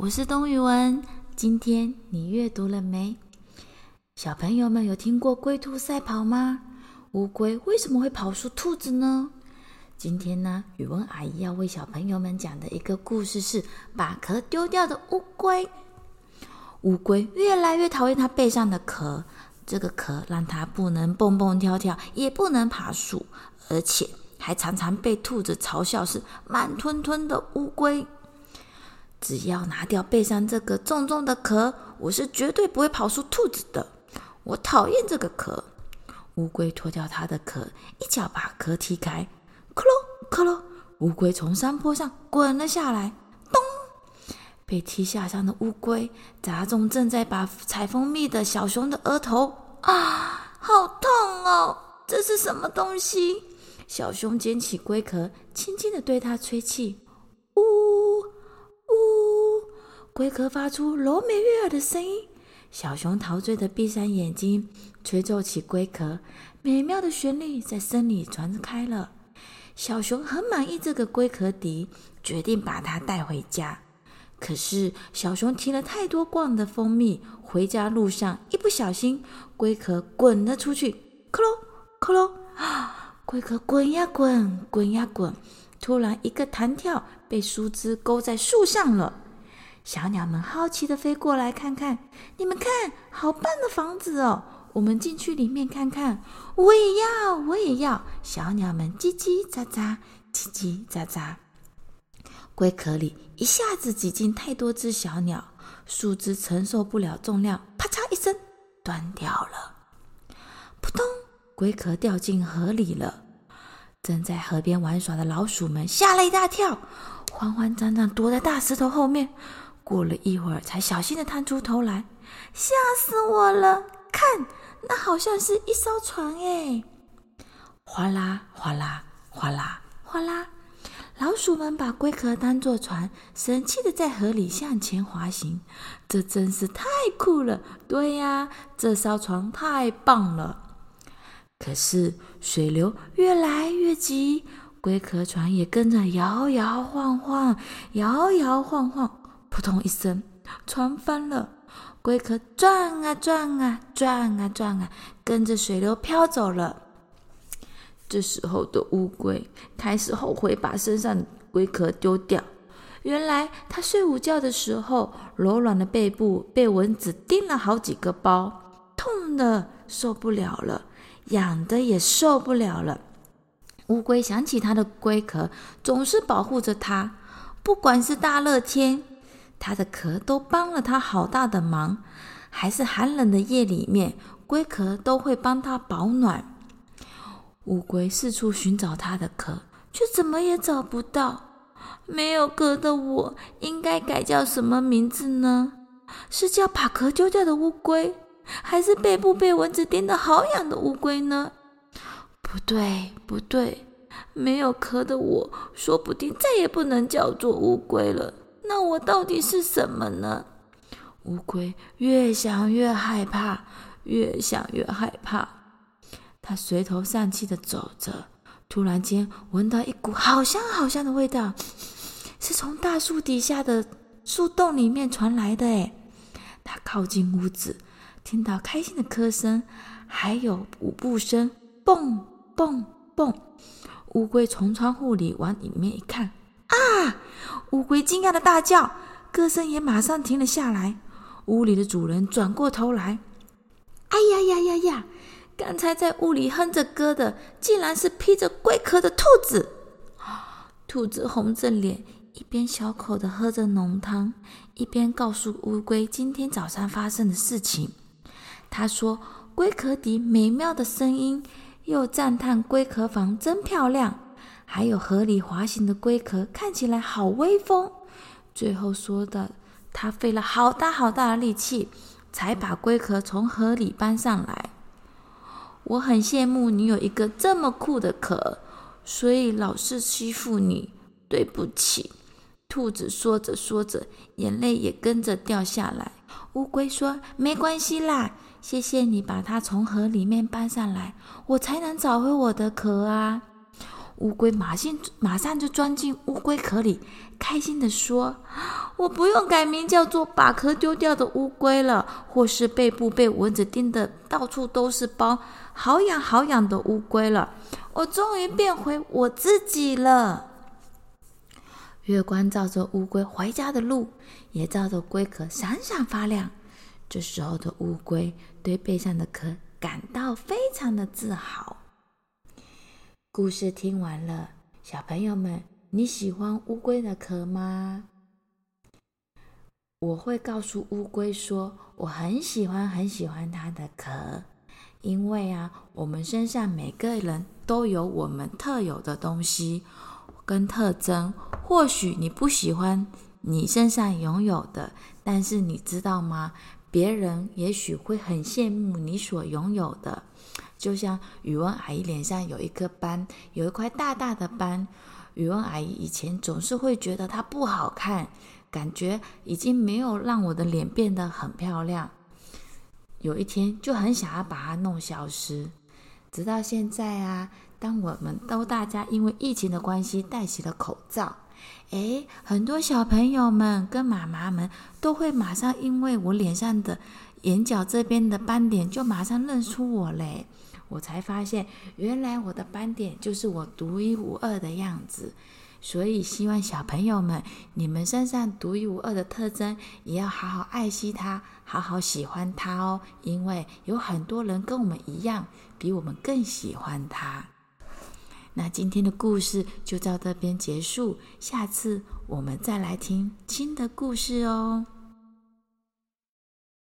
我是东宇文。今天你阅读了没？小朋友们有听过龟兔赛跑吗？乌龟为什么会跑输兔子呢？今天呢，宇文阿姨要为小朋友们讲的一个故事是把壳丢掉的乌龟。乌龟越来越讨厌它背上的壳，这个壳让它不能蹦蹦跳跳，也不能爬树，而且还常常被兔子嘲笑是慢吞吞的乌龟。只要拿掉背上这个重重的壳，我是绝对不会跑输兔子的。我讨厌这个壳。乌龟脱掉它的壳，一脚把壳踢开，咯咯咯，乌龟从山坡上滚了下来。咚！被踢下山的乌龟砸中正在把采蜂蜜的小熊的额头，啊，好痛哦！这是什么东西？小熊捡起龟壳，轻轻地对它吹气，呜，龟壳发出柔美悦耳的声音。小熊陶醉地闭上眼睛，吹奏起龟壳，美妙的旋律在森林里传开了。小熊很满意这个龟壳笛，决定把它带回家。可是小熊提了太多罐的蜂蜜，回家路上一不小心，龟壳滚了出去，咯咯咯啊！龟壳滚呀滚，滚呀滚，突然一个弹跳，被树枝勾在树上了。小鸟们好奇地飞过来看看，你们看，好棒的房子哦！我们进去里面看看。我也要，我也要。小鸟们叽叽喳喳，叽叽喳喳。龟壳里一下子挤进太多只小鸟，树枝承受不了重量，啪嚓一声断掉了。扑通，龟壳掉进河里了。正在河边玩耍的老鼠们吓了一大跳，慌慌张张躲在大石头后面。过了一会儿，才小心的探出头来，吓死我了！看，那好像是一艘船哎！哗啦哗啦哗啦哗啦。老鼠们把龟壳当作船，神气的在河里向前滑行。这真是太酷了！对呀，这艘船太棒了。可是水流越来越急，龟壳船也跟着摇摇晃晃，摇摇晃晃。扑通一声，船翻了，龟壳转啊转啊转啊转啊，跟着水流飘走了。这时候的乌龟开始后悔把身上的龟壳丢掉。原来它睡午觉的时候，柔软的背部被蚊子叮了好几个包，痛的受不了了，痒的也受不了了。乌龟想起它的龟壳总是保护着它，不管是大热天，它的壳都帮了它好大的忙，还是寒冷的夜里面，龟壳都会帮它保暖。乌龟四处寻找它的壳，却怎么也找不到。没有壳的我，应该改叫什么名字呢？是叫把壳丢掉的乌龟，还是背部被蚊子叮得好痒的乌龟呢？不对，不对，没有壳的我，说不定再也不能叫做乌龟了。那我到底是什么呢？乌龟越想越害怕，越想越害怕。它垂头丧气地走着，突然间闻到一股好香好香的味道，是从大树底下的树洞里面传来的。诶，它靠近屋子，听到开心的歌声，还有舞步声，蹦蹦蹦。乌龟从窗户里往里面一看。啊！乌龟惊讶的大叫，歌声也马上停了下来。屋里的主人转过头来，哎呀呀呀呀！刚才在屋里哼着歌的，竟然是披着龟壳的兔子。兔子红着脸，一边小口的喝着浓汤，一边告诉乌龟今天早上发生的事情。他说：“龟壳底美妙的声音，又赞叹龟壳房真漂亮。”还有河里滑行的龟壳看起来好威风。最后说的，他费了好大好大的力气，才把龟壳从河里搬上来。我很羡慕你有一个这么酷的壳，所以老是欺负你。对不起。兔子说着说着，眼泪也跟着掉下来。乌龟说：“没关系啦，谢谢你把它从河里面搬上来，我才能找回我的壳啊。”乌龟马上马上就钻进乌龟壳里，开心地说：“ 我不用改名叫做把壳丢掉的乌龟了，或是背部被蚊子叮的到处都是包，好痒好痒的乌龟了。我终于变回我自己了。月光照着乌龟回家的路，也照着龟壳闪闪发亮。这时候的乌龟对背上的壳感到非常的自豪。故事听完了，小朋友们，你喜欢乌龟的壳吗？我会告诉乌龟说，我很喜欢很喜欢它的壳，因为啊，我们身上每个人都有我们特有的东西跟特征。或许你不喜欢你身上拥有的，但是你知道吗？别人也许会很羡慕你所拥有的。就像语文阿姨脸上有一颗斑，有一块大大的斑。语文阿姨以前总是会觉得它不好看。感觉已经没有让我的脸变得很漂亮。有一天就很想要把它弄消失，直到现在啊，当我们都大家因为疫情的关系戴起了口罩，诶，很多小朋友们跟妈妈们都会马上因为我脸上的眼角这边的斑点就马上认出我嘞。我才发现，原来我的斑点就是我独一无二的样子。所以，希望小朋友们，你们身上独一无二的特征，也要好好爱惜它，好好喜欢它哦。因为有很多人跟我们一样，比我们更喜欢它。那今天的故事就到这边结束，下次我们再来听新的故事哦。